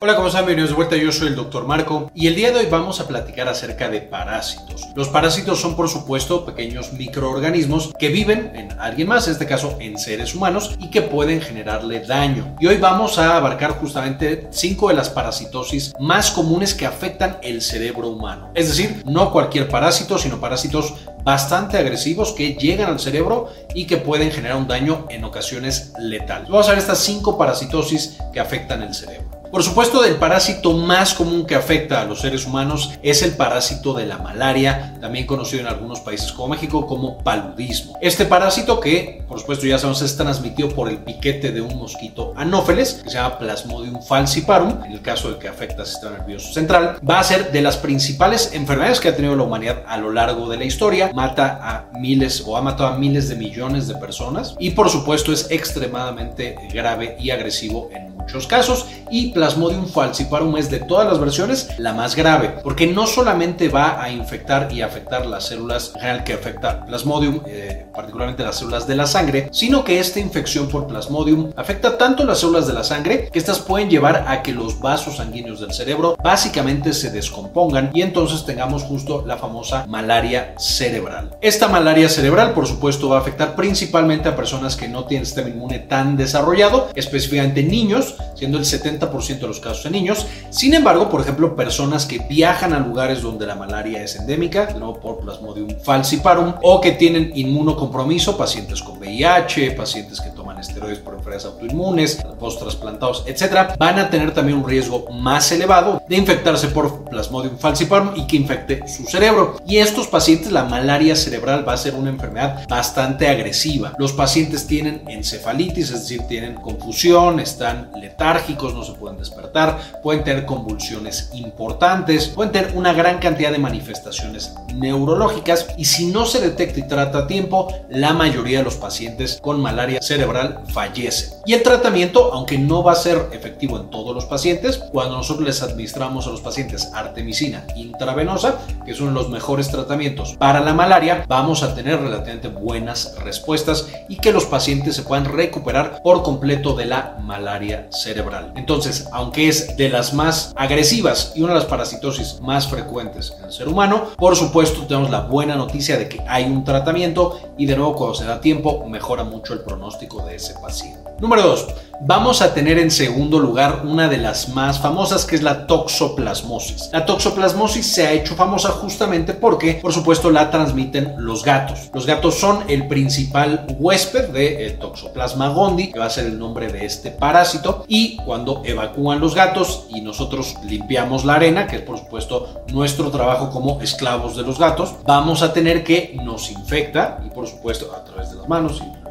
Hola, ¿cómo están? Bienvenidos de vuelta, yo soy el Dr. Marco y el día de hoy vamos a platicar acerca de parásitos. Los parásitos son por supuesto pequeños microorganismos que viven en alguien más, en este caso en seres humanos, y que pueden generarle daño. Y hoy vamos a abarcar justamente cinco de las parasitosis más comunes que afectan el cerebro humano. Es decir, no cualquier parásito, sino parásitos bastante agresivos que llegan al cerebro y que pueden generar un daño en ocasiones letales. Vamos a ver estas cinco parasitosis que afectan el cerebro. Por supuesto, el parásito más común que afecta a los seres humanos es el parásito de la malaria, también conocido en algunos países como México como paludismo. Este parásito que, por supuesto, ya sabemos, es transmitido por el piquete de un mosquito anófeles, que se llama Plasmodium falciparum, en el caso de que afecta al sistema nervioso central, va a ser de las principales enfermedades que ha tenido la humanidad a lo largo de la historia, mata a miles o ha matado a miles de millones de personas y, por supuesto, es extremadamente grave y agresivo en muchos casos y Plasmodium falciparum es de todas las versiones la más grave, porque no solamente va a infectar y afectar las células en general que afecta Plasmodium, eh, particularmente las células de la sangre, sino que esta infección por Plasmodium afecta tanto las células de la sangre que estas pueden llevar a que los vasos sanguíneos del cerebro básicamente se descompongan y entonces tengamos justo la famosa malaria cerebral. Esta malaria cerebral, por supuesto, va a afectar principalmente a personas que no tienen sistema inmune tan desarrollado, específicamente niños, siendo el 70% de los casos en niños. Sin embargo, por ejemplo, personas que viajan a lugares donde la malaria es endémica, nuevo por Plasmodium falciparum, o que tienen inmunocompromiso, pacientes con VIH, pacientes que esteroides por enfermedades autoinmunes, post-trasplantados, etcétera, van a tener también un riesgo más elevado de infectarse por Plasmodium falciparum y que infecte su cerebro. Y estos pacientes, la malaria cerebral va a ser una enfermedad bastante agresiva. Los pacientes tienen encefalitis, es decir, tienen confusión, están letárgicos, no se pueden despertar, pueden tener convulsiones importantes, pueden tener una gran cantidad de manifestaciones neurológicas y si no se detecta y trata a tiempo, la mayoría de los pacientes con malaria cerebral fallecen. Y el tratamiento, aunque no va a ser efectivo en todos los pacientes, cuando nosotros les administramos a los pacientes artemisina intravenosa, que es uno de los mejores tratamientos para la malaria, vamos a tener relativamente buenas respuestas y que los pacientes se puedan recuperar por completo de la malaria cerebral. Entonces, aunque es de las más agresivas y una de las parasitosis más frecuentes en el ser humano, por supuesto tenemos la buena noticia de que hay un tratamiento y de nuevo cuando se da tiempo mejora mucho el pronóstico de ese paciente. Número 2 vamos a tener en segundo lugar una de las más famosas que es la toxoplasmosis. La toxoplasmosis se ha hecho famosa justamente porque, por supuesto, la transmiten los gatos. Los gatos son el principal huésped de el Toxoplasma gondii, que va a ser el nombre de este parásito, y cuando evacúan los gatos y nosotros limpiamos la arena, que es por supuesto nuestro trabajo como esclavos de los gatos, vamos a tener que nos infecta y por supuesto a través de las manos y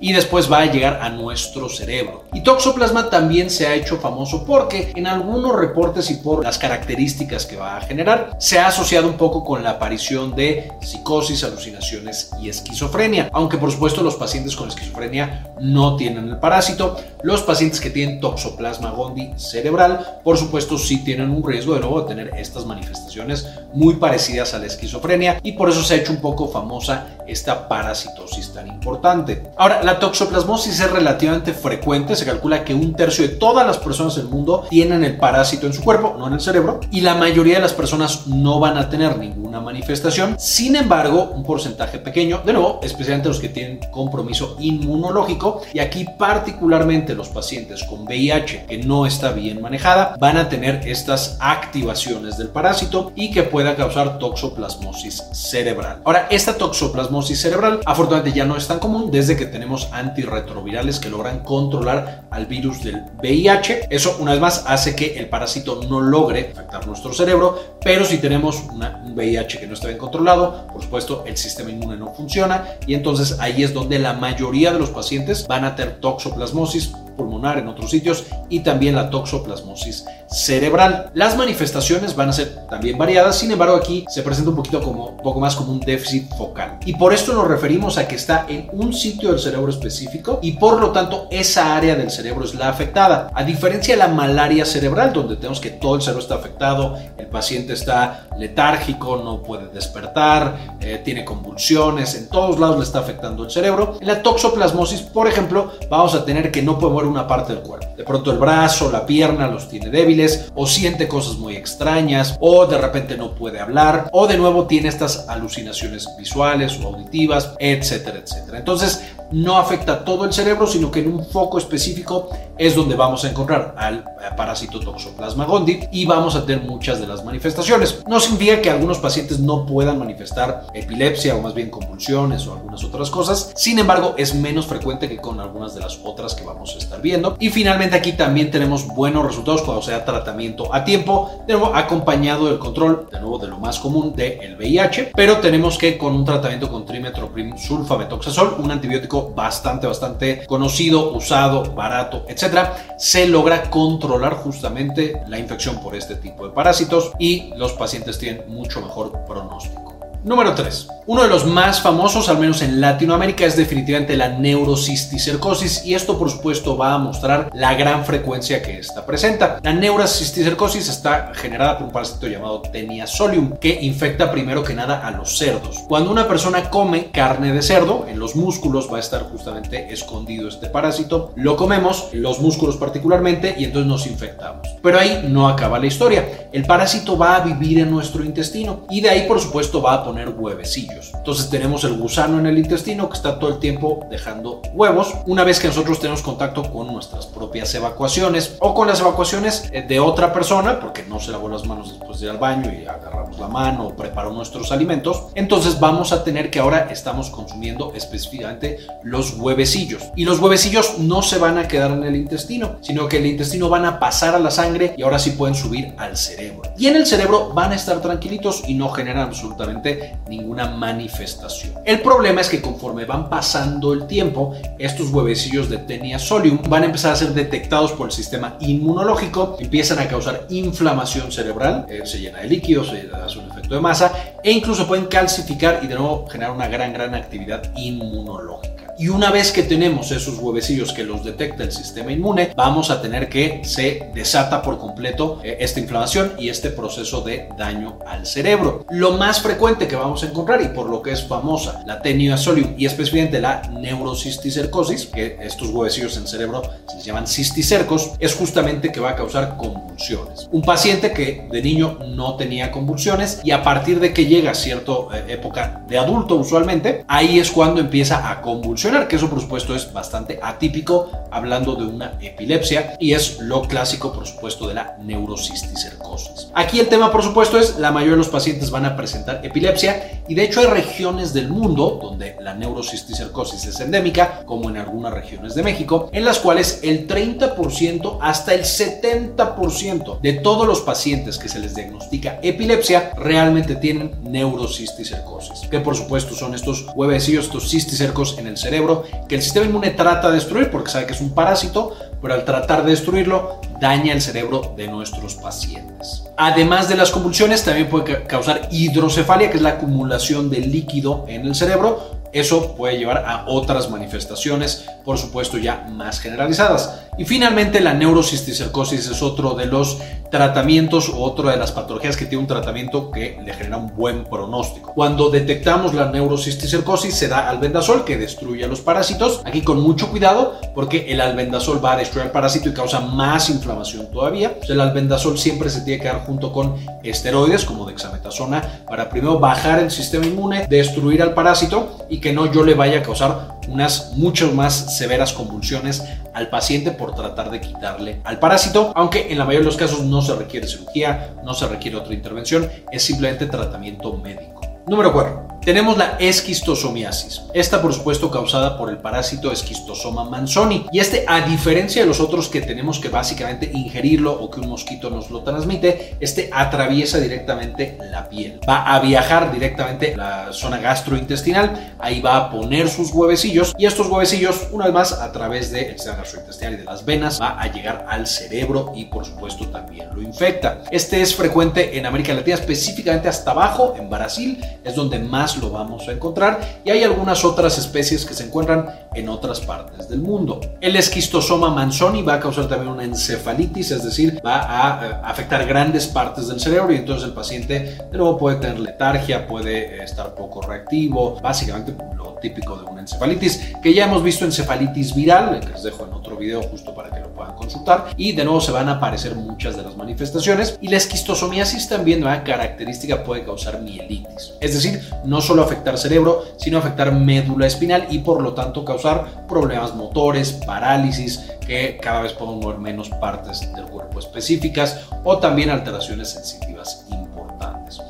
y después va a llegar a nuestro cerebro. Y Toxoplasma también se ha hecho famoso porque en algunos reportes y por las características que va a generar, se ha asociado un poco con la aparición de psicosis, alucinaciones y esquizofrenia. Aunque por supuesto los pacientes con esquizofrenia no tienen el parásito, los pacientes que tienen Toxoplasma gondii cerebral, por supuesto sí tienen un riesgo de nuevo de tener estas manifestaciones muy parecidas a la esquizofrenia y por eso se ha hecho un poco famosa esta parasitosis tan importante. Ahora, la toxoplasmosis es relativamente frecuente, se calcula que un tercio de todas las personas del mundo tienen el parásito en su cuerpo, no en el cerebro, y la mayoría de las personas no van a tener ninguna manifestación. Sin embargo, un porcentaje pequeño, de nuevo, especialmente los que tienen compromiso inmunológico, y aquí particularmente los pacientes con VIH que no está bien manejada, van a tener estas activaciones del parásito y que pueda causar toxoplasmosis cerebral. Ahora, esta toxoplasmosis cerebral afortunadamente ya no es tan común, desde que tenemos antirretrovirales que logran controlar al virus del VIH. Eso, una vez más, hace que el parásito no logre afectar nuestro cerebro, pero si tenemos un VIH que no está bien controlado, por supuesto, el sistema inmune no funciona y entonces ahí es donde la mayoría de los pacientes van a tener toxoplasmosis pulmonar en otros sitios y también la toxoplasmosis cerebral. Las manifestaciones van a ser también variadas, sin embargo aquí se presenta un poquito como poco más como un déficit focal. Y por esto nos referimos a que está en un sitio del cerebro específico y por lo tanto esa área del cerebro es la afectada. A diferencia de la malaria cerebral donde tenemos que todo el cerebro está afectado, el paciente está letárgico, no puede despertar, eh, tiene convulsiones, en todos lados le está afectando el cerebro. En la toxoplasmosis, por ejemplo, vamos a tener que no podemos una parte del cuerpo. De pronto el brazo, la pierna los tiene débiles o siente cosas muy extrañas o de repente no puede hablar o de nuevo tiene estas alucinaciones visuales o auditivas, etcétera, etcétera. Entonces, no afecta todo el cerebro, sino que en un foco específico es donde vamos a encontrar al parásito Toxoplasma gondii y vamos a tener muchas de las manifestaciones. No significa que algunos pacientes no puedan manifestar epilepsia o más bien convulsiones o algunas otras cosas. Sin embargo, es menos frecuente que con algunas de las otras que vamos a estar viendo. Y finalmente aquí también tenemos buenos resultados cuando sea tratamiento a tiempo, de nuevo acompañado del control, de nuevo de lo más común del VIH, pero tenemos que con un tratamiento con trimetoprim sulfametoxazol, un antibiótico bastante, bastante conocido, usado, barato, etcétera, se logra controlar justamente la infección por este tipo de parásitos y los pacientes tienen mucho mejor pronóstico. Número 3. Uno de los más famosos, al menos en Latinoamérica, es definitivamente la neurocisticercosis y esto por supuesto va a mostrar la gran frecuencia que esta presenta. La neurocisticercosis está generada por un parásito llamado Tenia solium que infecta primero que nada a los cerdos. Cuando una persona come carne de cerdo, en los músculos va a estar justamente escondido este parásito, lo comemos, los músculos particularmente, y entonces nos infectamos. Pero ahí no acaba la historia. El parásito va a vivir en nuestro intestino y de ahí por supuesto va a poner huevecillos. Entonces tenemos el gusano en el intestino que está todo el tiempo dejando huevos. Una vez que nosotros tenemos contacto con nuestras propias evacuaciones o con las evacuaciones eh, de otra persona, porque no se lavó las manos después de ir al baño y agarramos la mano o preparó nuestros alimentos, entonces vamos a tener que ahora estamos consumiendo específicamente los huevecillos. Y los huevecillos no se van a quedar en el intestino, sino que el intestino van a pasar a la sangre y ahora sí pueden subir al cerebro. Y en el cerebro van a estar tranquilitos y no generan absolutamente ninguna manifestación. El problema es que conforme van pasando el tiempo, estos huevecillos de Tenia solium van a empezar a ser detectados por el sistema inmunológico, empiezan a causar inflamación cerebral, eh, se llena de líquidos, se hace un efecto de masa e incluso pueden calcificar y de nuevo generar una gran, gran actividad inmunológica. Y una vez que tenemos esos huevecillos que los detecta el sistema inmune, vamos a tener que se desata por completo eh, esta inflamación y este proceso de daño al cerebro. Lo más frecuente que vamos a encontrar y por lo que es famosa la tenia solium y especialmente la neurocisticercosis, que estos huevecillos en el cerebro se llaman cisticercos, es justamente que va a causar convulsiones. Un paciente que de niño no tenía convulsiones y a partir de que llega a cierta eh, época de adulto usualmente, ahí es cuando empieza a convulsionar que eso por supuesto es bastante atípico hablando de una epilepsia y es lo clásico por supuesto de la neurocisticercosis. Aquí el tema por supuesto es la mayoría de los pacientes van a presentar epilepsia y de hecho hay regiones del mundo donde la neurocisticercosis es endémica, como en algunas regiones de México, en las cuales el 30% hasta el 70% de todos los pacientes que se les diagnostica epilepsia realmente tienen neurocisticercosis, que por supuesto son estos huevecillos, estos cisticercos en el cerebro que el sistema inmune trata de destruir porque sabe que es un parásito, pero al tratar de destruirlo daña el cerebro de nuestros pacientes. Además de las convulsiones, también puede causar hidrocefalia, que es la acumulación de líquido en el cerebro, eso puede llevar a otras manifestaciones, por supuesto ya más generalizadas. Y finalmente la neurocisticercosis es otro de los tratamientos o otra de las patologías que tiene un tratamiento que le genera un buen pronóstico. Cuando detectamos la neurocisticercosis se da albendazol que destruye a los parásitos. Aquí con mucho cuidado porque el albendazol va a destruir al parásito y causa más inflamación todavía. el albendazol siempre se tiene que dar junto con esteroides como dexametasona para primero bajar el sistema inmune, destruir al parásito y que no yo le vaya a causar unas mucho más severas convulsiones al paciente por tratar de quitarle al parásito, aunque en la mayoría de los casos no se requiere cirugía, no se requiere otra intervención, es simplemente tratamiento médico. Número 4. Tenemos la esquistosomiasis. Esta, por supuesto, causada por el parásito esquistosoma manzoni. Y este, a diferencia de los otros que tenemos que básicamente ingerirlo o que un mosquito nos lo transmite, este atraviesa directamente la piel. Va a viajar directamente a la zona gastrointestinal. Ahí va a poner sus huevecillos. Y estos huevecillos, una vez más, a través del sistema gastrointestinal y de las venas, va a llegar al cerebro y, por supuesto, también lo infecta. Este es frecuente en América Latina, específicamente hasta abajo, en Brasil, es donde más lo vamos a encontrar y hay algunas otras especies que se encuentran en otras partes del mundo. El esquistosoma manzoni va a causar también una encefalitis, es decir, va a eh, afectar grandes partes del cerebro y entonces el paciente de nuevo puede tener letargia, puede eh, estar poco reactivo, básicamente lo típico de una encefalitis, que ya hemos visto encefalitis viral, que les dejo en otro video justo para que lo puedan consultar, y de nuevo se van a aparecer muchas de las manifestaciones y la esquistosomiasis también, una característica puede causar mielitis, es decir, no solo afectar cerebro, sino afectar médula espinal y por lo tanto causar problemas motores, parálisis, que cada vez podemos mover menos partes del cuerpo específicas o también alteraciones sensitivas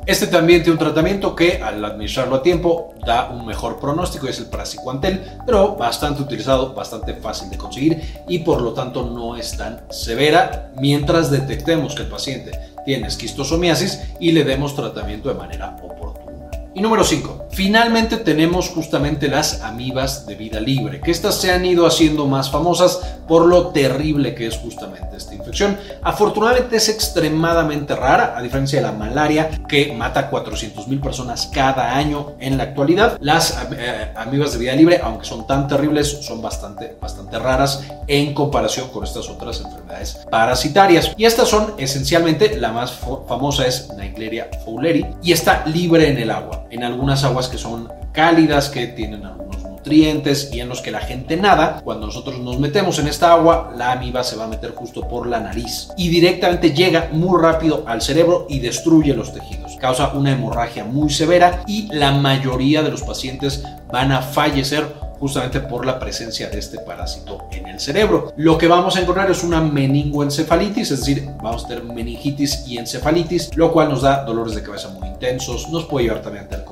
este también tiene un tratamiento que al administrarlo a tiempo da un mejor pronóstico, es el praziquantel, pero bastante utilizado, bastante fácil de conseguir y por lo tanto no es tan severa mientras detectemos que el paciente tiene esquistosomiasis y le demos tratamiento de manera oportuna. Y número 5. Finalmente tenemos justamente las amibas de vida libre, que estas se han ido haciendo más famosas por lo terrible que es justamente esta infección. Afortunadamente es extremadamente rara, a diferencia de la malaria, que mata a 400 mil personas cada año en la actualidad. Las eh, amibas de vida libre, aunque son tan terribles, son bastante, bastante raras en comparación con estas otras enfermedades parasitarias. Y estas son esencialmente, la más famosa es Naegleria fowleri y está libre en el agua, en algunas aguas que son cálidas, que tienen algunos nutrientes y en los que la gente nada, cuando nosotros nos metemos en esta agua, la amiba se va a meter justo por la nariz y directamente llega muy rápido al cerebro y destruye los tejidos. Causa una hemorragia muy severa y la mayoría de los pacientes van a fallecer justamente por la presencia de este parásito en el cerebro. Lo que vamos a encontrar es una meningoencefalitis, es decir, vamos a tener meningitis y encefalitis, lo cual nos da dolores de cabeza muy intensos, nos puede llevar también a tener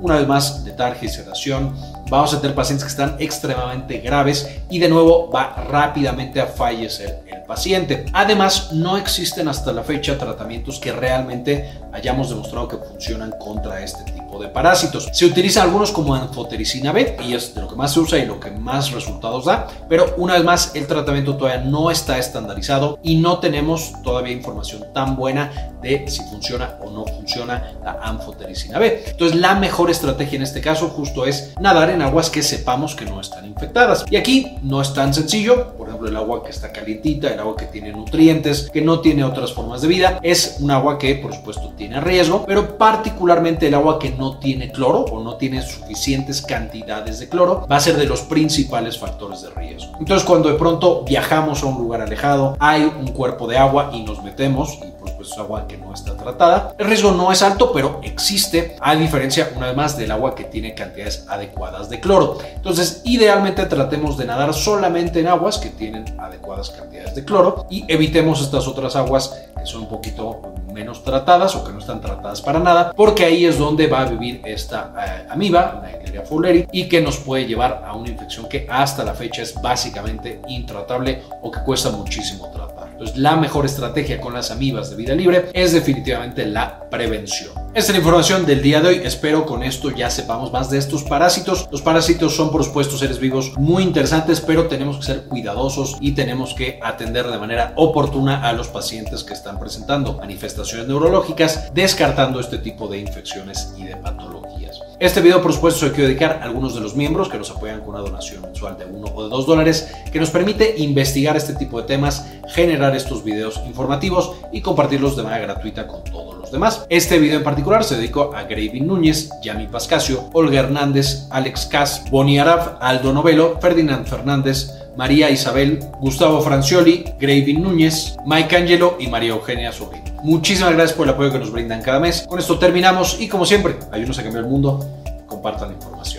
una vez más, letargia y sedación. Vamos a tener pacientes que están extremadamente graves y de nuevo va rápidamente a fallecer el paciente. Además, no existen hasta la fecha tratamientos que realmente hayamos demostrado que funcionan contra este tipo de parásitos. Se utilizan algunos como anfotericina B y es de lo que más se usa y lo que más resultados da, pero una vez más el tratamiento todavía no está estandarizado y no tenemos todavía información tan buena de si funciona o no funciona la anfotericina B. Entonces la mejor estrategia en este caso justo es nadar en aguas que sepamos que no están infectadas. Y aquí no es tan sencillo, por ejemplo el agua que está calientita, el agua que tiene nutrientes, que no tiene otras formas de vida, es un agua que por supuesto tiene riesgo, pero particularmente el agua que no tiene cloro o no tiene suficientes cantidades de cloro va a ser de los principales factores de riesgo. Entonces cuando de pronto viajamos a un lugar alejado, hay un cuerpo de agua y nos metemos pues agua que no está tratada. El riesgo no es alto, pero existe, a diferencia una vez más del agua que tiene cantidades adecuadas de cloro. Entonces, idealmente tratemos de nadar solamente en aguas que tienen adecuadas cantidades de cloro y evitemos estas otras aguas que son un poquito menos tratadas o que no están tratadas para nada, porque ahí es donde va a vivir esta eh, amiba, la Escherichia fowleri, y que nos puede llevar a una infección que hasta la fecha es básicamente intratable o que cuesta muchísimo tratar. Entonces, la mejor estrategia con las amibas de vida libre es definitivamente la prevención. Esta es la información del día de hoy. Espero con esto ya sepamos más de estos parásitos. Los parásitos son, por supuesto, seres vivos muy interesantes, pero tenemos que ser cuidadosos y tenemos que atender de manera oportuna a los pacientes que están presentando manifestaciones neurológicas, descartando este tipo de infecciones y de patologías. Este video, por supuesto, se quiero dedicar a algunos de los miembros que nos apoyan con una donación mensual de 1 o de 2 dólares, que nos permite investigar este tipo de temas, generar estos videos informativos y compartirlos de manera gratuita con todos los demás. Este video en particular se dedicó a Gravin Núñez, Yami Pascasio, Olga Hernández, Alex Cas, Boni Araf, Aldo Novelo, Ferdinand Fernández, María Isabel, Gustavo Francioli, Gravin Núñez, Mike Angelo y María Eugenia Sobrino. Muchísimas gracias por el apoyo que nos brindan cada mes. Con esto terminamos y como siempre, ayúdenos a cambiar el mundo, compartan la información.